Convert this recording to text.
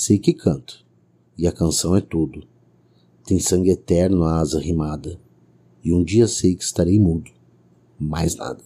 Sei que canto, e a canção é tudo. Tem sangue eterno a asa rimada, e um dia sei que estarei mudo. Mais nada.